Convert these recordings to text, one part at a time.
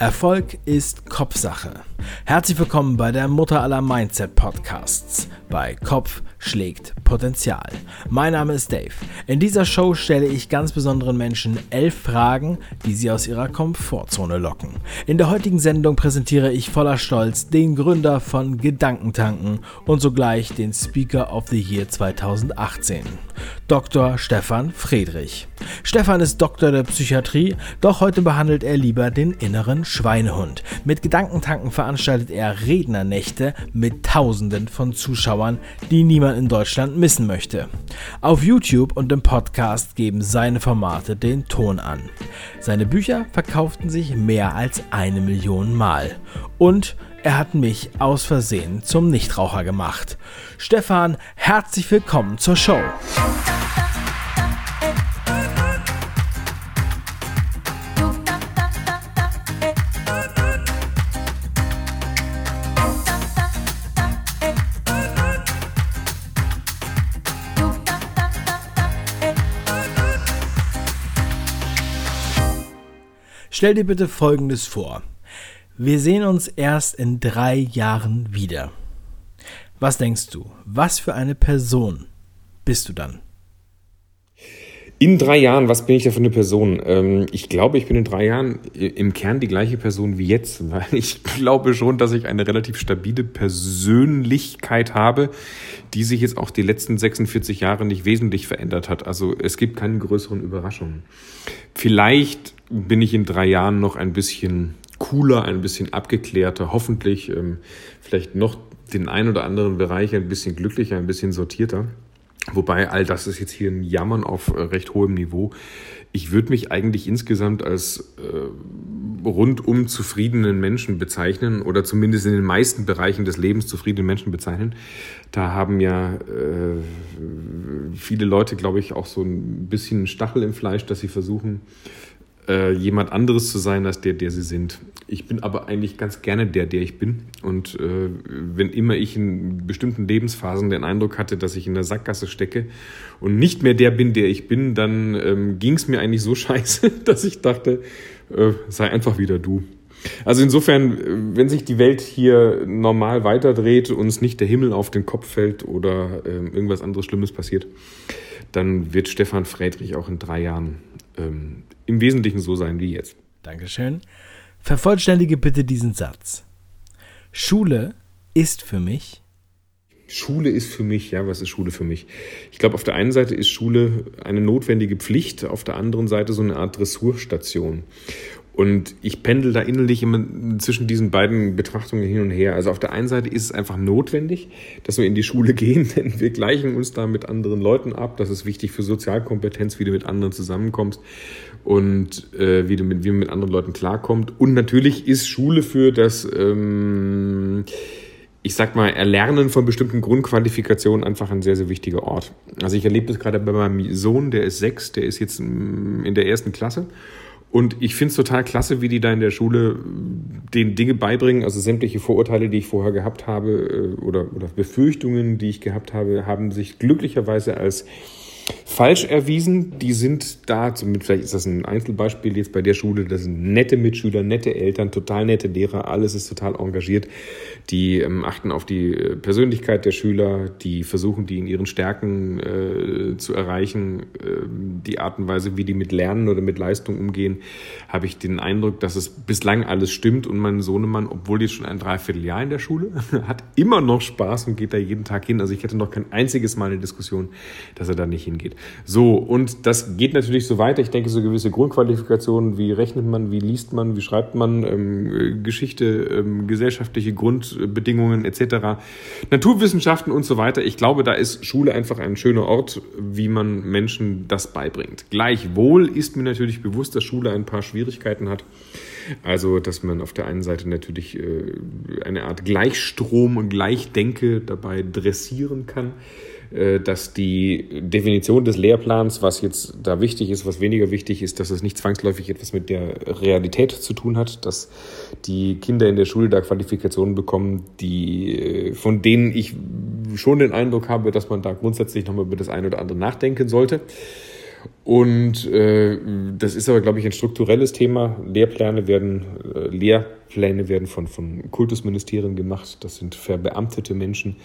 Erfolg ist Kopfsache. Herzlich willkommen bei der Mutter aller Mindset Podcasts bei Kopf schlägt Potenzial. Mein Name ist Dave. In dieser Show stelle ich ganz besonderen Menschen elf Fragen, die sie aus ihrer Komfortzone locken. In der heutigen Sendung präsentiere ich voller Stolz den Gründer von Gedankentanken und sogleich den Speaker of the Year 2018, Dr. Stefan Friedrich. Stefan ist Doktor der Psychiatrie, doch heute behandelt er lieber den inneren Schweinehund. Mit Gedankentanken veranstaltet er Rednernächte mit Tausenden von Zuschauern, die niemand in Deutschland missen möchte. Auf YouTube und im Podcast geben seine Formate den Ton an. Seine Bücher verkauften sich mehr als eine Million Mal. Und er hat mich aus Versehen zum Nichtraucher gemacht. Stefan, herzlich willkommen zur Show. Stell dir bitte Folgendes vor. Wir sehen uns erst in drei Jahren wieder. Was denkst du? Was für eine Person bist du dann? In drei Jahren, was bin ich da für eine Person? Ähm, ich glaube, ich bin in drei Jahren im Kern die gleiche Person wie jetzt, weil ich glaube schon, dass ich eine relativ stabile Persönlichkeit habe, die sich jetzt auch die letzten 46 Jahre nicht wesentlich verändert hat. Also es gibt keine größeren Überraschungen. Vielleicht bin ich in drei Jahren noch ein bisschen cooler, ein bisschen abgeklärter, hoffentlich ähm, vielleicht noch den ein oder anderen Bereich ein bisschen glücklicher, ein bisschen sortierter. Wobei all das ist jetzt hier ein Jammern auf äh, recht hohem Niveau. Ich würde mich eigentlich insgesamt als äh, rundum zufriedenen Menschen bezeichnen oder zumindest in den meisten Bereichen des Lebens zufriedenen Menschen bezeichnen. Da haben ja äh, viele Leute, glaube ich, auch so ein bisschen Stachel im Fleisch, dass sie versuchen, äh, jemand anderes zu sein als der, der sie sind. Ich bin aber eigentlich ganz gerne der, der ich bin. Und äh, wenn immer ich in bestimmten Lebensphasen den Eindruck hatte, dass ich in der Sackgasse stecke und nicht mehr der bin, der ich bin, dann ähm, ging es mir eigentlich so scheiße, dass ich dachte, äh, sei einfach wieder du. Also insofern, wenn sich die Welt hier normal weiterdreht und uns nicht der Himmel auf den Kopf fällt oder äh, irgendwas anderes Schlimmes passiert, dann wird Stefan Friedrich auch in drei Jahren ähm, im Wesentlichen so sein wie jetzt. Dankeschön. Vervollständige bitte diesen Satz. Schule ist für mich. Schule ist für mich, ja, was ist Schule für mich? Ich glaube, auf der einen Seite ist Schule eine notwendige Pflicht, auf der anderen Seite so eine Art Dressurstation. Und ich pendel da innerlich immer zwischen diesen beiden Betrachtungen hin und her. Also auf der einen Seite ist es einfach notwendig, dass wir in die Schule gehen, denn wir gleichen uns da mit anderen Leuten ab. Das ist wichtig für Sozialkompetenz, wie du mit anderen zusammenkommst und äh, wie, du mit, wie man mit anderen Leuten klarkommt. Und natürlich ist Schule für das, ähm, ich sag mal, Erlernen von bestimmten Grundqualifikationen einfach ein sehr, sehr wichtiger Ort. Also ich erlebe das gerade bei meinem Sohn, der ist sechs, der ist jetzt in der ersten Klasse. Und ich finde es total klasse, wie die da in der Schule den Dinge beibringen. Also sämtliche Vorurteile, die ich vorher gehabt habe äh, oder, oder Befürchtungen, die ich gehabt habe, haben sich glücklicherweise als falsch erwiesen. Die sind da, vielleicht ist das ein Einzelbeispiel jetzt bei der Schule, das sind nette Mitschüler, nette Eltern, total nette Lehrer, alles ist total engagiert. Die ähm, achten auf die äh, Persönlichkeit der Schüler, die versuchen, die in ihren Stärken äh, zu erreichen. Äh, die Art und Weise, wie die mit Lernen oder mit Leistung umgehen, habe ich den Eindruck, dass es bislang alles stimmt und mein Sohnemann, obwohl jetzt schon ein Dreivierteljahr in der Schule, hat immer noch Spaß und geht da jeden Tag hin. Also ich hätte noch kein einziges Mal eine Diskussion, dass er da nicht hingeht. So, und das geht natürlich so weiter. Ich denke, so gewisse Grundqualifikationen, wie rechnet man, wie liest man, wie schreibt man, ähm, Geschichte, ähm, gesellschaftliche Grundbedingungen etc., Naturwissenschaften und so weiter. Ich glaube, da ist Schule einfach ein schöner Ort, wie man Menschen das beibringt. Gleichwohl ist mir natürlich bewusst, dass Schule ein paar Schwierigkeiten hat. Also, dass man auf der einen Seite natürlich äh, eine Art Gleichstrom und Gleichdenke dabei dressieren kann. Äh, dass die Definition des Lehrplans, was jetzt da wichtig ist, was weniger wichtig ist, dass es nicht zwangsläufig etwas mit der Realität zu tun hat, dass die Kinder in der Schule da Qualifikationen bekommen, die, äh, von denen ich schon den Eindruck habe, dass man da grundsätzlich nochmal über das eine oder andere nachdenken sollte. Und äh, das ist aber, glaube ich, ein strukturelles Thema. Lehrpläne werden, äh, Lehrpläne werden von, von Kultusministerien gemacht. Das sind verbeamtete Menschen.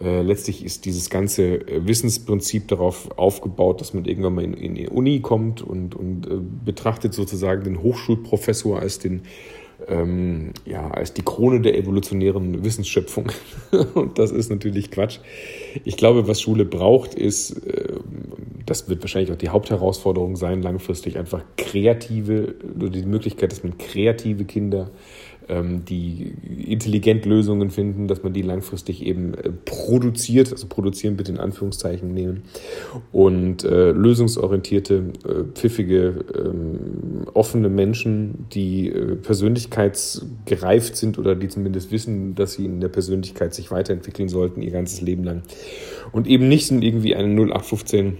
Äh, letztlich ist dieses ganze äh, Wissensprinzip darauf aufgebaut, dass man irgendwann mal in, in die Uni kommt und, und äh, betrachtet sozusagen den Hochschulprofessor als den ähm, ja, als die Krone der evolutionären Wissensschöpfung. Und das ist natürlich Quatsch. Ich glaube, was Schule braucht, ist, äh, das wird wahrscheinlich auch die Hauptherausforderung sein, langfristig einfach kreative, die Möglichkeit, dass man kreative Kinder ähm, die intelligent Lösungen finden, dass man die langfristig eben äh, produziert, also produzieren bitte in Anführungszeichen nehmen. Und äh, lösungsorientierte, äh, pfiffige, ähm, offene Menschen, die äh, persönlichkeitsgereift sind oder die zumindest wissen, dass sie in der Persönlichkeit sich weiterentwickeln sollten ihr ganzes Leben lang. Und eben nicht in irgendwie eine 0815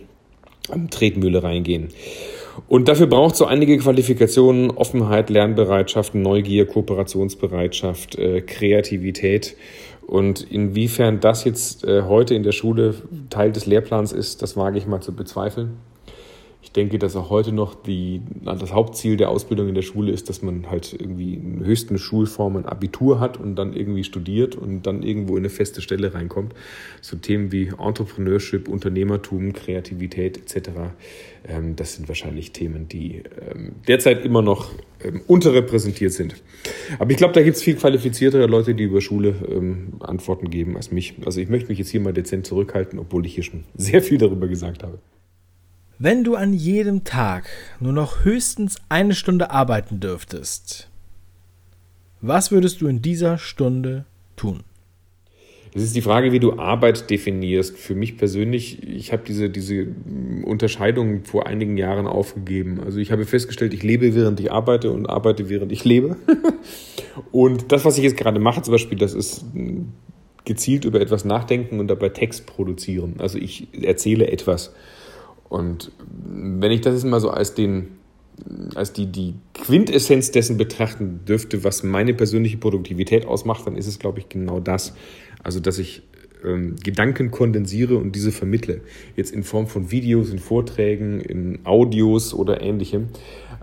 Tretmühle reingehen. Und dafür braucht es so einige Qualifikationen, Offenheit, Lernbereitschaft, Neugier, Kooperationsbereitschaft, äh, Kreativität. Und inwiefern das jetzt äh, heute in der Schule Teil des Lehrplans ist, das wage ich mal zu bezweifeln. Ich denke, dass auch heute noch die, das Hauptziel der Ausbildung in der Schule ist, dass man halt irgendwie in höchsten Schulform ein Abitur hat und dann irgendwie studiert und dann irgendwo in eine feste Stelle reinkommt. So Themen wie Entrepreneurship, Unternehmertum, Kreativität etc. Ähm, das sind wahrscheinlich Themen, die ähm, derzeit immer noch ähm, unterrepräsentiert sind. Aber ich glaube, da gibt es viel qualifiziertere Leute, die über Schule Antworten geben als mich. Also ich möchte mich jetzt hier mal dezent zurückhalten, obwohl ich hier schon sehr viel darüber gesagt habe. Wenn du an jedem Tag nur noch höchstens eine Stunde arbeiten dürftest, was würdest du in dieser Stunde tun? Es ist die Frage, wie du Arbeit definierst. Für mich persönlich, ich habe diese, diese Unterscheidung vor einigen Jahren aufgegeben. Also ich habe festgestellt, ich lebe, während ich arbeite und arbeite, während ich lebe. und das, was ich jetzt gerade mache, zum Beispiel, das ist gezielt über etwas nachdenken und dabei Text produzieren. Also ich erzähle etwas. Und wenn ich das jetzt mal so als den als die, die Quintessenz dessen betrachten dürfte, was meine persönliche Produktivität ausmacht, dann ist es, glaube ich, genau das. Also, dass ich ähm, Gedanken kondensiere und diese vermittle. Jetzt in Form von Videos, in Vorträgen, in Audios oder ähnlichem.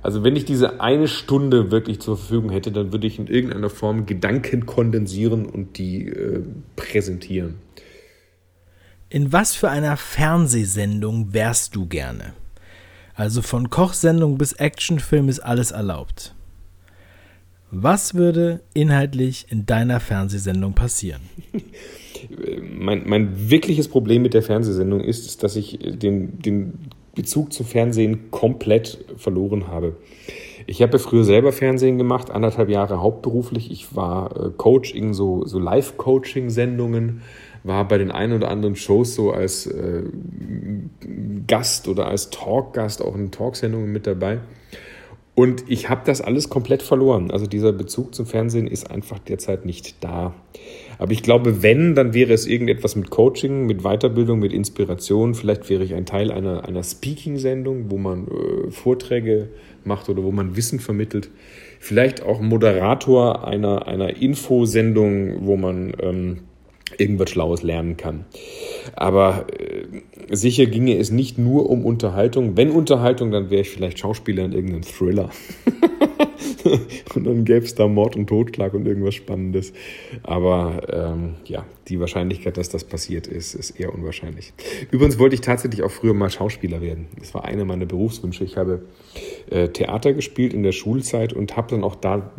Also, wenn ich diese eine Stunde wirklich zur Verfügung hätte, dann würde ich in irgendeiner Form Gedanken kondensieren und die äh, präsentieren. In was für einer Fernsehsendung wärst du gerne? Also von Kochsendung bis Actionfilm ist alles erlaubt. Was würde inhaltlich in deiner Fernsehsendung passieren? Mein, mein wirkliches Problem mit der Fernsehsendung ist, dass ich den, den Bezug zum Fernsehen komplett verloren habe. Ich habe früher selber Fernsehen gemacht, anderthalb Jahre hauptberuflich. Ich war äh, Coach in so, so Live-Coaching-Sendungen war bei den ein oder anderen Shows so als äh, Gast oder als Talkgast auch in Talksendungen mit dabei. Und ich habe das alles komplett verloren. Also dieser Bezug zum Fernsehen ist einfach derzeit nicht da. Aber ich glaube, wenn, dann wäre es irgendetwas mit Coaching, mit Weiterbildung, mit Inspiration. Vielleicht wäre ich ein Teil einer, einer Speaking-Sendung, wo man äh, Vorträge macht oder wo man Wissen vermittelt. Vielleicht auch Moderator einer, einer Infosendung, wo man ähm, irgendwas Schlaues lernen kann. Aber äh, sicher ginge es nicht nur um Unterhaltung. Wenn Unterhaltung, dann wäre ich vielleicht Schauspieler in irgendeinem Thriller. und dann gäbe es da Mord und Totschlag und irgendwas Spannendes. Aber ähm, ja, die Wahrscheinlichkeit, dass das passiert ist, ist eher unwahrscheinlich. Übrigens wollte ich tatsächlich auch früher mal Schauspieler werden. Das war einer meiner Berufswünsche. Ich habe äh, Theater gespielt in der Schulzeit und habe dann auch da,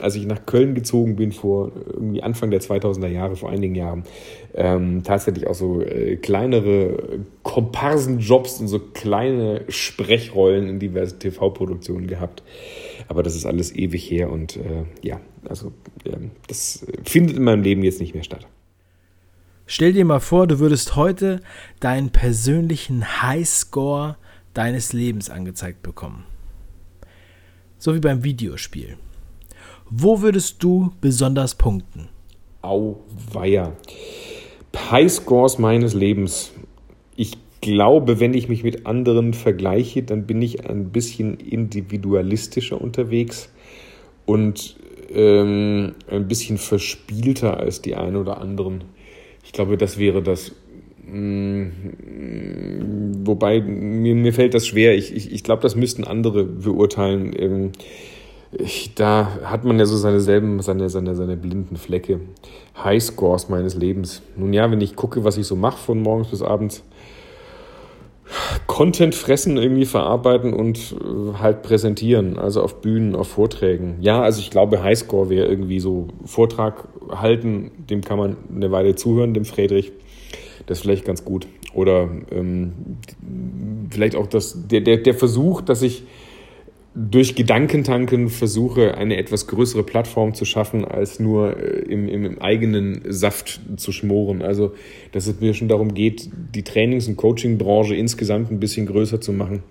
als ich nach Köln gezogen bin, vor irgendwie Anfang der 2000er Jahre, vor einigen Jahren, ähm, tatsächlich auch so äh, kleinere Komparsenjobs und so kleine Sprechrollen in diversen TV-Produktionen gehabt. Aber das ist alles ewig her und äh, ja, also äh, das findet in meinem Leben jetzt nicht mehr statt. Stell dir mal vor, du würdest heute deinen persönlichen Highscore deines Lebens angezeigt bekommen. So wie beim Videospiel. Wo würdest du besonders punkten? Auweia. Highscores meines Lebens. Ich glaube, wenn ich mich mit anderen vergleiche, dann bin ich ein bisschen individualistischer unterwegs und ähm, ein bisschen verspielter als die einen oder anderen. Ich glaube, das wäre das Mm, wobei mir, mir fällt das schwer. Ich, ich, ich glaube, das müssten andere beurteilen. Ähm, ich, da hat man ja so seine selben, seine, seine, seine blinden Flecke. Highscores meines Lebens. Nun ja, wenn ich gucke, was ich so mache von morgens bis abends, Content fressen, irgendwie verarbeiten und äh, halt präsentieren, also auf Bühnen, auf Vorträgen. Ja, also ich glaube, Highscore wäre irgendwie so Vortrag halten, dem kann man eine Weile zuhören, dem Friedrich. Das ist vielleicht ganz gut. Oder ähm, vielleicht auch das, der, der, der Versuch, dass ich durch Gedankentanken versuche, eine etwas größere Plattform zu schaffen, als nur äh, im, im, eigenen Saft zu schmoren. Also, dass es mir schon darum geht, die Trainings- und Coaching-Branche insgesamt ein bisschen größer zu machen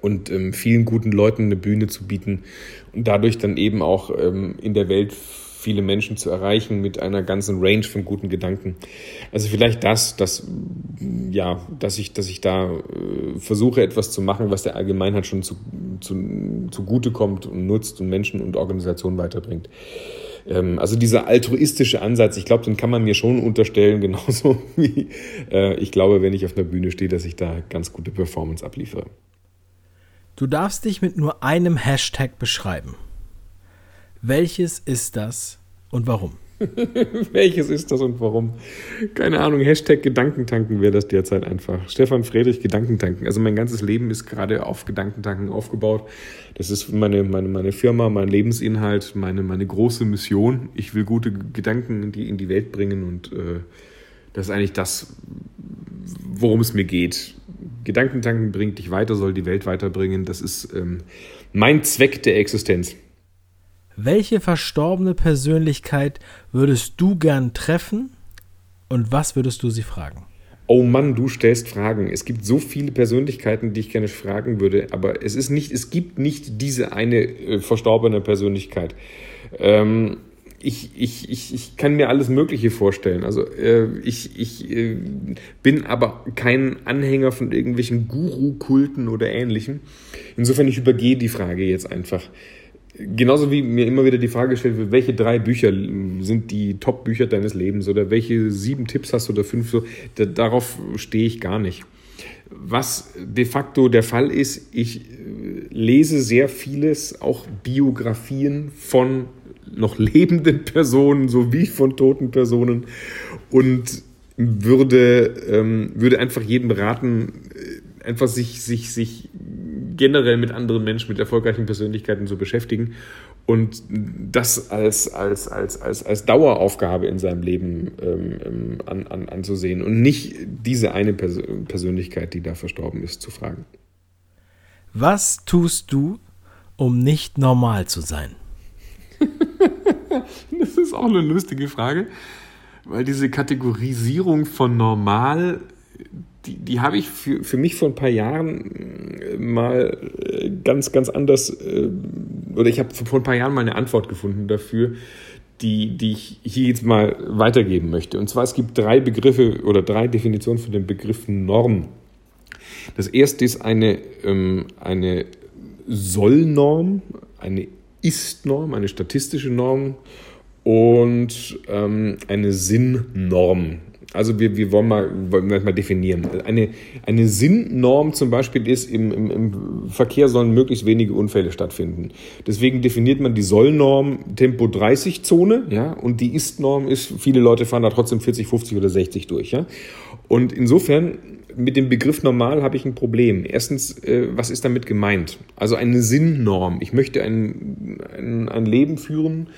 und ähm, vielen guten Leuten eine Bühne zu bieten und dadurch dann eben auch ähm, in der Welt viele Menschen zu erreichen mit einer ganzen Range von guten Gedanken. Also vielleicht das, dass, ja, dass ich, dass ich da äh, versuche, etwas zu machen, was der Allgemeinheit schon zu, zu, zugute kommt und nutzt und Menschen und Organisationen weiterbringt. Ähm, also dieser altruistische Ansatz, ich glaube, den kann man mir schon unterstellen, genauso wie äh, ich glaube, wenn ich auf einer Bühne stehe, dass ich da ganz gute Performance abliefere. Du darfst dich mit nur einem Hashtag beschreiben. Welches ist das und warum? Welches ist das und warum? Keine Ahnung. Hashtag Gedankentanken wäre das derzeit einfach. Stefan Friedrich, Gedankentanken. Also mein ganzes Leben ist gerade auf Gedankentanken aufgebaut. Das ist meine, meine, meine Firma, mein Lebensinhalt, meine, meine große Mission. Ich will gute Gedanken in die, in die Welt bringen und äh, das ist eigentlich das, worum es mir geht. Gedankentanken bringt dich weiter, soll die Welt weiterbringen. Das ist ähm, mein Zweck der Existenz. Welche verstorbene Persönlichkeit würdest du gern treffen und was würdest du sie fragen? Oh Mann, du stellst Fragen. Es gibt so viele Persönlichkeiten, die ich gerne fragen würde, aber es ist nicht, es gibt nicht diese eine äh, verstorbene Persönlichkeit. Ähm, ich, ich, ich, ich kann mir alles Mögliche vorstellen. Also äh, ich, ich äh, bin aber kein Anhänger von irgendwelchen Guru-Kulten oder ähnlichem. Insofern, ich übergehe die Frage jetzt einfach genauso wie mir immer wieder die Frage gestellt wird, welche drei Bücher sind die Top-Bücher deines Lebens oder welche sieben Tipps hast du oder fünf, so, da, darauf stehe ich gar nicht. Was de facto der Fall ist, ich äh, lese sehr vieles, auch Biografien von noch lebenden Personen sowie von toten Personen und würde, ähm, würde einfach jedem raten, äh, einfach sich, sich, sich generell mit anderen Menschen, mit erfolgreichen Persönlichkeiten zu beschäftigen und das als, als, als, als, als Daueraufgabe in seinem Leben ähm, ähm, an, an, anzusehen und nicht diese eine Pers Persönlichkeit, die da verstorben ist, zu fragen. Was tust du, um nicht normal zu sein? das ist auch eine lustige Frage, weil diese Kategorisierung von normal die, die habe ich für, für mich vor ein paar Jahren äh, mal äh, ganz, ganz anders, äh, oder ich habe vor ein paar Jahren mal eine Antwort gefunden dafür, die, die ich hier jetzt mal weitergeben möchte. Und zwar, es gibt drei Begriffe oder drei Definitionen für den Begriff Norm. Das erste ist eine, ähm, eine Sollnorm, eine Ist-Norm, eine statistische Norm und ähm, eine Sinnnorm. Also wir, wir wollen, mal, wollen mal definieren. Eine, eine Sinnnorm zum Beispiel ist, im, im, im Verkehr sollen möglichst wenige Unfälle stattfinden. Deswegen definiert man die Sollnorm Tempo 30 Zone, ja, und die Ist-Norm ist, viele Leute fahren da trotzdem 40, 50 oder 60 durch, ja. Und insofern mit dem Begriff normal habe ich ein Problem. Erstens, äh, was ist damit gemeint? Also eine Sinnnorm. Ich möchte ein, ein, ein Leben führen,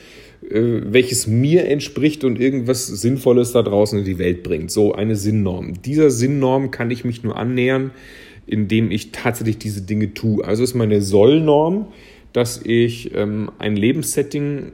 welches mir entspricht und irgendwas Sinnvolles da draußen in die Welt bringt. So eine Sinnnorm. Dieser Sinnnorm kann ich mich nur annähern, indem ich tatsächlich diese Dinge tue. Also ist meine Sollnorm, dass ich ähm, ein Lebenssetting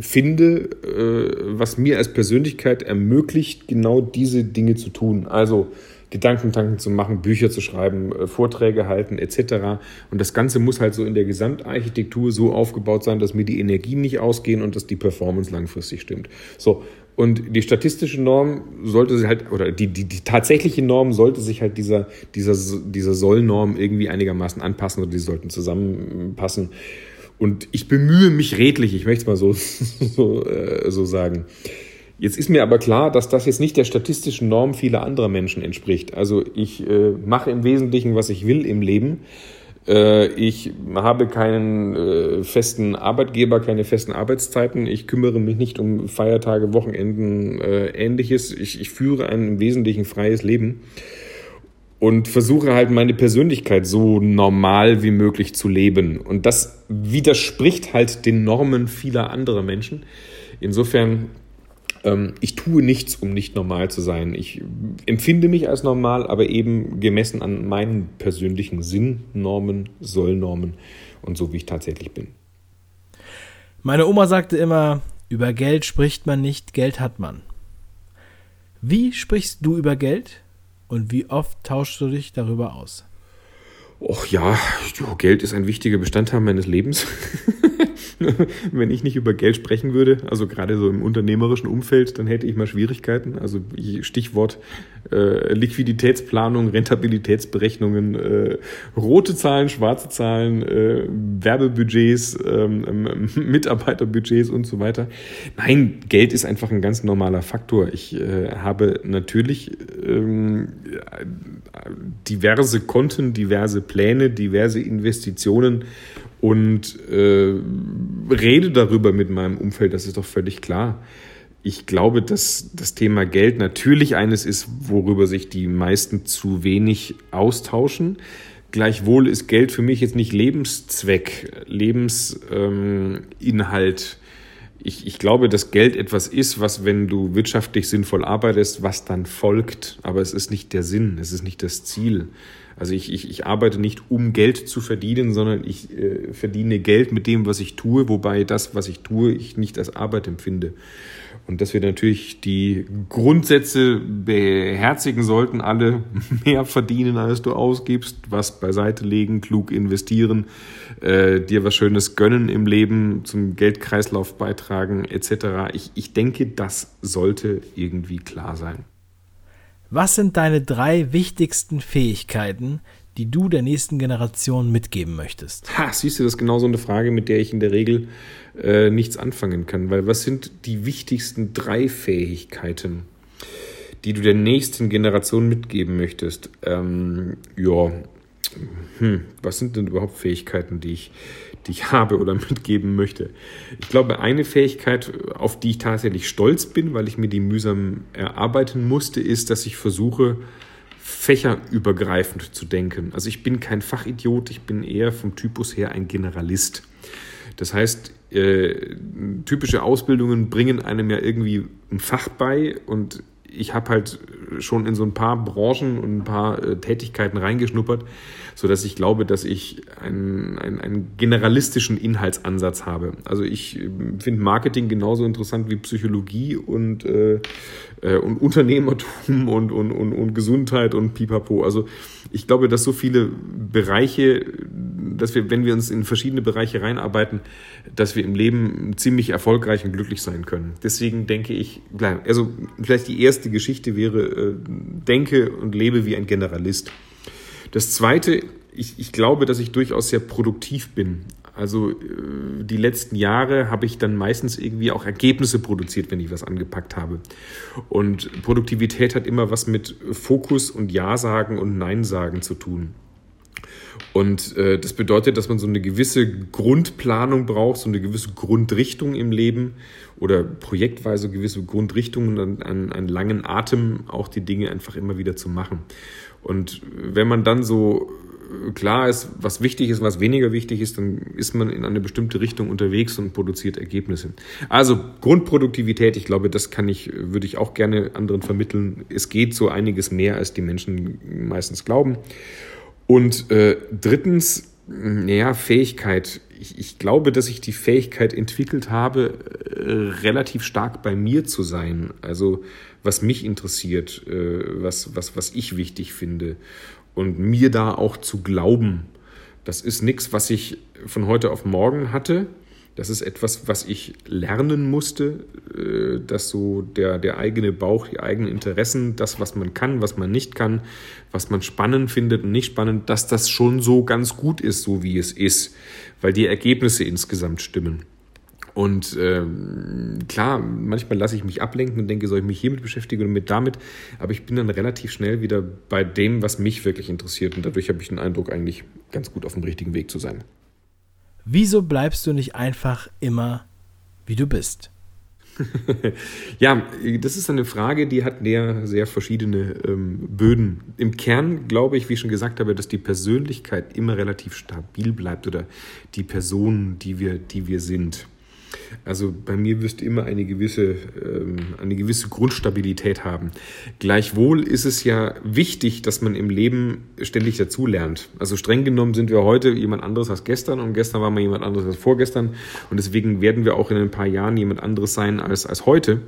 finde, äh, was mir als Persönlichkeit ermöglicht, genau diese Dinge zu tun. Also Gedankentanken zu machen, Bücher zu schreiben, äh, Vorträge halten etc. Und das Ganze muss halt so in der Gesamtarchitektur so aufgebaut sein, dass mir die Energien nicht ausgehen und dass die Performance langfristig stimmt. So, und die statistische Norm sollte sich halt, oder die, die, die tatsächliche Norm sollte sich halt dieser, dieser, dieser Sollnorm irgendwie einigermaßen anpassen oder die sollten zusammenpassen. Und ich bemühe mich redlich, ich möchte es mal so, so, äh, so sagen. Jetzt ist mir aber klar, dass das jetzt nicht der statistischen Norm vieler anderer Menschen entspricht. Also ich äh, mache im Wesentlichen, was ich will im Leben. Äh, ich habe keinen äh, festen Arbeitgeber, keine festen Arbeitszeiten. Ich kümmere mich nicht um Feiertage, Wochenenden, äh, ähnliches. Ich, ich führe ein im Wesentlichen freies Leben und versuche halt meine Persönlichkeit so normal wie möglich zu leben. Und das widerspricht halt den Normen vieler anderer Menschen. Insofern ich tue nichts, um nicht normal zu sein. Ich empfinde mich als normal, aber eben gemessen an meinen persönlichen Sinnnormen, Sollnormen und so, wie ich tatsächlich bin. Meine Oma sagte immer, über Geld spricht man nicht, Geld hat man. Wie sprichst du über Geld und wie oft tauschst du dich darüber aus? Och ja, Geld ist ein wichtiger Bestandteil meines Lebens. wenn ich nicht über Geld sprechen würde, also gerade so im unternehmerischen Umfeld, dann hätte ich mal Schwierigkeiten. Also Stichwort äh, Liquiditätsplanung, Rentabilitätsberechnungen, äh, rote Zahlen, schwarze Zahlen, äh, Werbebudgets, ähm, ähm, Mitarbeiterbudgets und so weiter. Nein, Geld ist einfach ein ganz normaler Faktor. Ich äh, habe natürlich ähm, diverse Konten, diverse Pläne, diverse Investitionen und äh, rede darüber mit meinem Umfeld, das ist doch völlig klar. Ich glaube, dass das Thema Geld natürlich eines ist, worüber sich die meisten zu wenig austauschen. Gleichwohl ist Geld für mich jetzt nicht Lebenszweck, Lebensinhalt. Ich, ich glaube, dass Geld etwas ist, was, wenn du wirtschaftlich sinnvoll arbeitest, was dann folgt. Aber es ist nicht der Sinn, es ist nicht das Ziel. Also ich, ich, ich arbeite nicht, um Geld zu verdienen, sondern ich äh, verdiene Geld mit dem, was ich tue, wobei das, was ich tue, ich nicht als Arbeit empfinde. Und dass wir natürlich die Grundsätze beherzigen sollten, alle mehr verdienen, als du ausgibst, was beiseite legen, klug investieren, äh, dir was Schönes gönnen im Leben, zum Geldkreislauf beitragen etc. Ich, ich denke, das sollte irgendwie klar sein. Was sind deine drei wichtigsten Fähigkeiten, die du der nächsten Generation mitgeben möchtest? Ha, siehst du, das ist genau so eine Frage, mit der ich in der Regel äh, nichts anfangen kann. Weil was sind die wichtigsten drei Fähigkeiten, die du der nächsten Generation mitgeben möchtest? Ähm, ja, hm, was sind denn überhaupt Fähigkeiten, die ich die ich habe oder mitgeben möchte. Ich glaube, eine Fähigkeit, auf die ich tatsächlich stolz bin, weil ich mir die mühsam erarbeiten musste, ist, dass ich versuche, fächerübergreifend zu denken. Also ich bin kein Fachidiot, ich bin eher vom Typus her ein Generalist. Das heißt, äh, typische Ausbildungen bringen einem ja irgendwie ein Fach bei und ich habe halt schon in so ein paar Branchen und ein paar äh, Tätigkeiten reingeschnuppert, so dass ich glaube, dass ich einen, einen, einen generalistischen Inhaltsansatz habe. Also ich äh, finde Marketing genauso interessant wie Psychologie und, äh, äh, und Unternehmertum und, und, und, und Gesundheit und Pipapo. Also ich glaube, dass so viele Bereiche, dass wir, wenn wir uns in verschiedene Bereiche reinarbeiten, dass wir im Leben ziemlich erfolgreich und glücklich sein können. Deswegen denke ich, also vielleicht die erste Geschichte wäre, äh, denke und lebe wie ein Generalist. Das zweite, ich, ich glaube, dass ich durchaus sehr produktiv bin. Also äh, die letzten Jahre habe ich dann meistens irgendwie auch Ergebnisse produziert, wenn ich was angepackt habe. Und Produktivität hat immer was mit Fokus und Ja sagen und Nein sagen zu tun. Und äh, das bedeutet, dass man so eine gewisse Grundplanung braucht, so eine gewisse Grundrichtung im Leben oder projektweise gewisse Grundrichtungen, an, an einen langen Atem auch die Dinge einfach immer wieder zu machen. Und wenn man dann so klar ist, was wichtig ist, was weniger wichtig ist, dann ist man in eine bestimmte Richtung unterwegs und produziert Ergebnisse. Also Grundproduktivität, ich glaube, das kann ich, würde ich auch gerne anderen vermitteln. Es geht so einiges mehr, als die Menschen meistens glauben. Und äh, drittens, ja, Fähigkeit. Ich, ich, glaube, dass ich die Fähigkeit entwickelt habe, äh, relativ stark bei mir zu sein. Also was mich interessiert, äh, was, was, was ich wichtig finde und mir da auch zu glauben. Das ist nichts, was ich von heute auf morgen hatte. Das ist etwas, was ich lernen musste, äh, dass so der, der eigene Bauch, die eigenen Interessen, das, was man kann, was man nicht kann, was man spannend findet und nicht spannend, dass das schon so ganz gut ist, so wie es ist, weil die Ergebnisse insgesamt stimmen. Und ähm, klar, manchmal lasse ich mich ablenken und denke, soll ich mich hiermit beschäftigen oder mit damit. Aber ich bin dann relativ schnell wieder bei dem, was mich wirklich interessiert. Und dadurch habe ich den Eindruck, eigentlich ganz gut auf dem richtigen Weg zu sein. Wieso bleibst du nicht einfach immer, wie du bist? ja, das ist eine Frage, die hat sehr, sehr verschiedene ähm, Böden. Im Kern glaube ich, wie ich schon gesagt habe, dass die Persönlichkeit immer relativ stabil bleibt oder die Person, die wir, die wir sind. Also bei mir wirst du immer eine gewisse, ähm, eine gewisse Grundstabilität haben. Gleichwohl ist es ja wichtig, dass man im Leben ständig dazulernt. Also streng genommen sind wir heute jemand anderes als gestern und gestern waren wir jemand anderes als vorgestern und deswegen werden wir auch in ein paar Jahren jemand anderes sein als, als heute.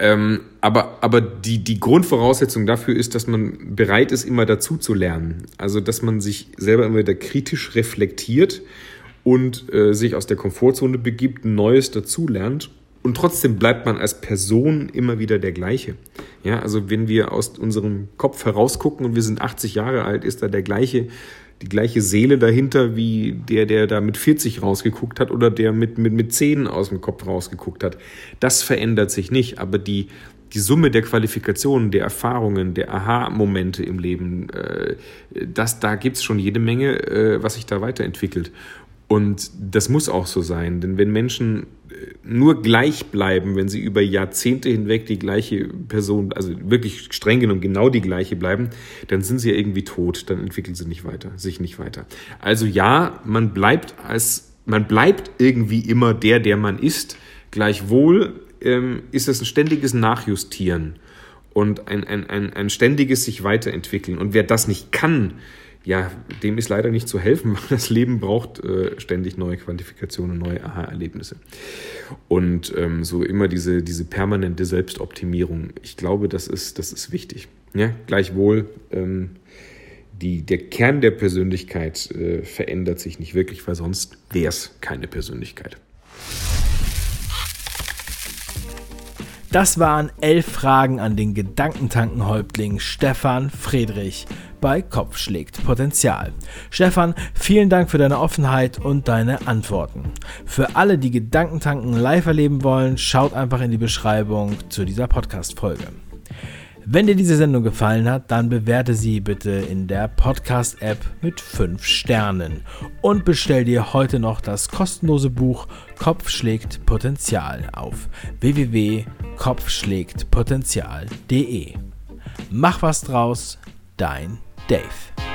Ähm, aber aber die, die Grundvoraussetzung dafür ist, dass man bereit ist, immer dazu zu lernen. Also, dass man sich selber immer wieder kritisch reflektiert und äh, sich aus der Komfortzone begibt, Neues dazulernt und trotzdem bleibt man als Person immer wieder der gleiche. Ja, also wenn wir aus unserem Kopf herausgucken und wir sind 80 Jahre alt, ist da der gleiche, die gleiche Seele dahinter wie der, der da mit 40 rausgeguckt hat oder der mit, mit, mit 10 aus dem Kopf rausgeguckt hat. Das verändert sich nicht, aber die, die Summe der Qualifikationen, der Erfahrungen, der Aha-Momente im Leben, äh, das, da gibt's schon jede Menge, äh, was sich da weiterentwickelt. Und das muss auch so sein, denn wenn Menschen äh, nur gleich bleiben, wenn sie über Jahrzehnte hinweg die gleiche Person, also wirklich streng genommen genau die gleiche bleiben, dann sind sie ja irgendwie tot, dann entwickeln sie nicht weiter, sich nicht weiter. Also ja, man bleibt als, man bleibt irgendwie immer der, der man ist. Gleichwohl ähm, ist es ein ständiges Nachjustieren und ein, ein, ein, ein ständiges sich weiterentwickeln. Und wer das nicht kann, ja, dem ist leider nicht zu helfen, weil das Leben braucht äh, ständig neue Qualifikationen, neue Aha-Erlebnisse. Und ähm, so immer diese, diese permanente Selbstoptimierung, ich glaube, das ist, das ist wichtig. Ja, gleichwohl, ähm, die, der Kern der Persönlichkeit äh, verändert sich nicht wirklich, weil sonst wäre es keine Persönlichkeit. Das waren elf Fragen an den Gedankentankenhäuptling Stefan Friedrich bei Kopf schlägt Potenzial. Stefan, vielen Dank für deine Offenheit und deine Antworten. Für alle, die Gedankentanken live erleben wollen, schaut einfach in die Beschreibung zu dieser Podcast-Folge. Wenn dir diese Sendung gefallen hat, dann bewerte sie bitte in der Podcast-App mit 5 Sternen und bestell dir heute noch das kostenlose Buch Kopf schlägt Potenzial auf www.kopfschlägtpotenzial.de. Mach was draus, dein Dave.